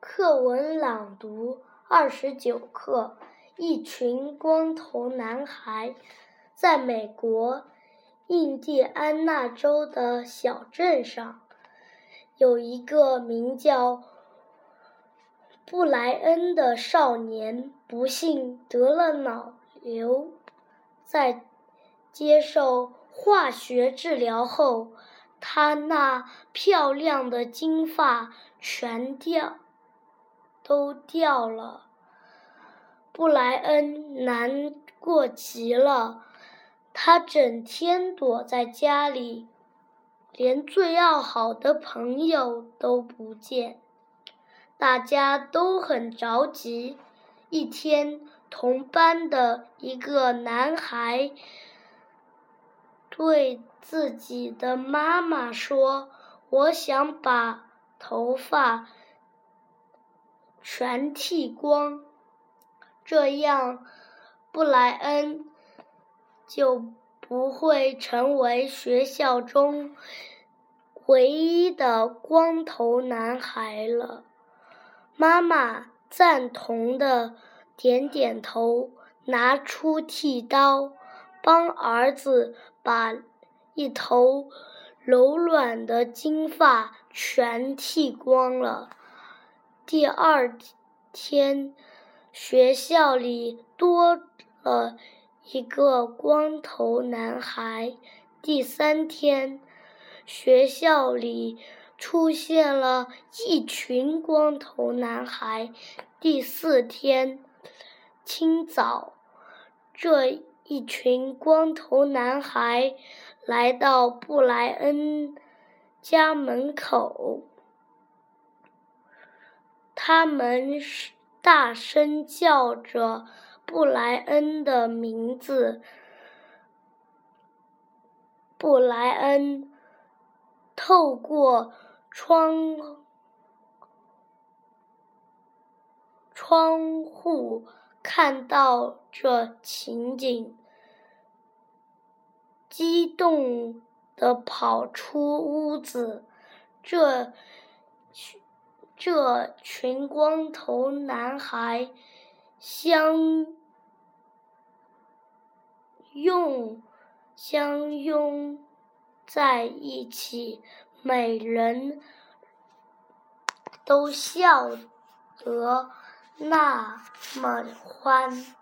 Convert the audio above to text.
课文朗读二十九课：一群光头男孩。在美国印第安纳州的小镇上，有一个名叫布莱恩的少年，不幸得了脑瘤。在接受化学治疗后，他那漂亮的金发全掉。都掉了，布莱恩难过极了。他整天躲在家里，连最要好的朋友都不见。大家都很着急。一天，同班的一个男孩对自己的妈妈说：“我想把头发。”全剃光，这样布莱恩就不会成为学校中唯一的光头男孩了。妈妈赞同的点点头，拿出剃刀，帮儿子把一头柔软的金发全剃光了。第二天，学校里多了一个光头男孩。第三天，学校里出现了一群光头男孩。第四天，清早，这一群光头男孩来到布莱恩家门口。他们大声叫着布莱恩的名字。布莱恩透过窗窗户看到这情景，激动的跑出屋子。这。这群光头男孩相拥相拥在一起，每人都笑得那么欢。